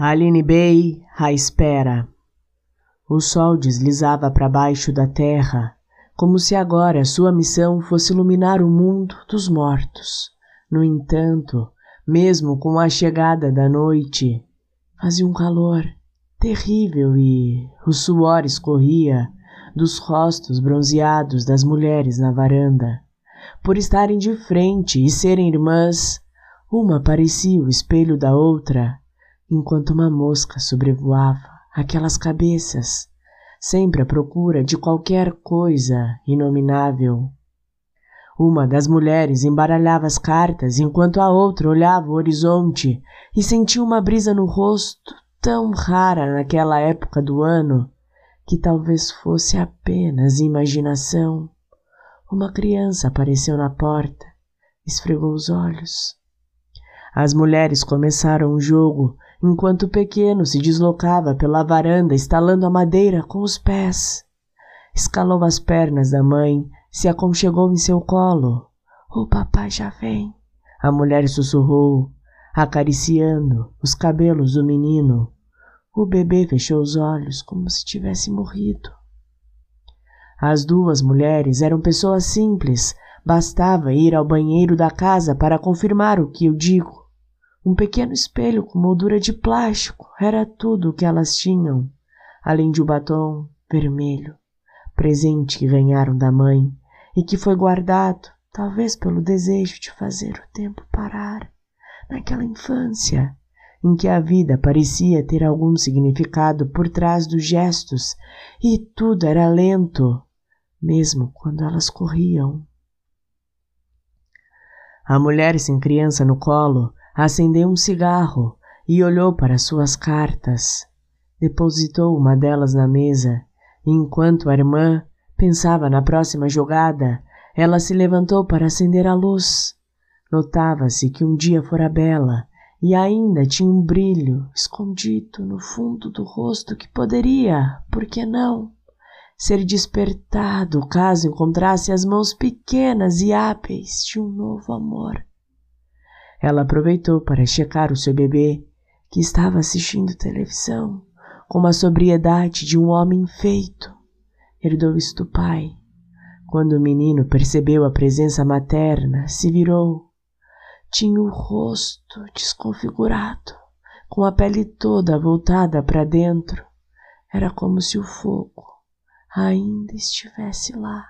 Aline Bay à espera. O sol deslizava para baixo da terra, como se agora sua missão fosse iluminar o mundo dos mortos. No entanto, mesmo com a chegada da noite, fazia um calor terrível e o suor escorria dos rostos bronzeados das mulheres na varanda. Por estarem de frente e serem irmãs, uma parecia o espelho da outra enquanto uma mosca sobrevoava aquelas cabeças, sempre à procura de qualquer coisa inominável. Uma das mulheres embaralhava as cartas enquanto a outra olhava o horizonte e sentia uma brisa no rosto tão rara naquela época do ano que talvez fosse apenas imaginação. Uma criança apareceu na porta, esfregou os olhos. As mulheres começaram o jogo enquanto o pequeno se deslocava pela varanda estalando a madeira com os pés. Escalou as pernas da mãe, se aconchegou em seu colo. O papai já vem. A mulher sussurrou, acariciando os cabelos do menino. O bebê fechou os olhos como se tivesse morrido. As duas mulheres eram pessoas simples, bastava ir ao banheiro da casa para confirmar o que eu digo. Um pequeno espelho com moldura de plástico era tudo o que elas tinham, além de um batom vermelho, presente que ganharam da mãe e que foi guardado, talvez pelo desejo de fazer o tempo parar, naquela infância em que a vida parecia ter algum significado por trás dos gestos e tudo era lento, mesmo quando elas corriam. A mulher sem criança no colo acendeu um cigarro e olhou para suas cartas. Depositou uma delas na mesa enquanto a irmã pensava na próxima jogada, ela se levantou para acender a luz. Notava-se que um dia fora bela e ainda tinha um brilho escondido no fundo do rosto que poderia, por que não, ser despertado caso encontrasse as mãos pequenas e hábeis de um novo amor. Ela aproveitou para checar o seu bebê, que estava assistindo televisão com a sobriedade de um homem feito. Herdou isto do pai. Quando o menino percebeu a presença materna, se virou. Tinha o rosto desconfigurado, com a pele toda voltada para dentro. Era como se o fogo ainda estivesse lá.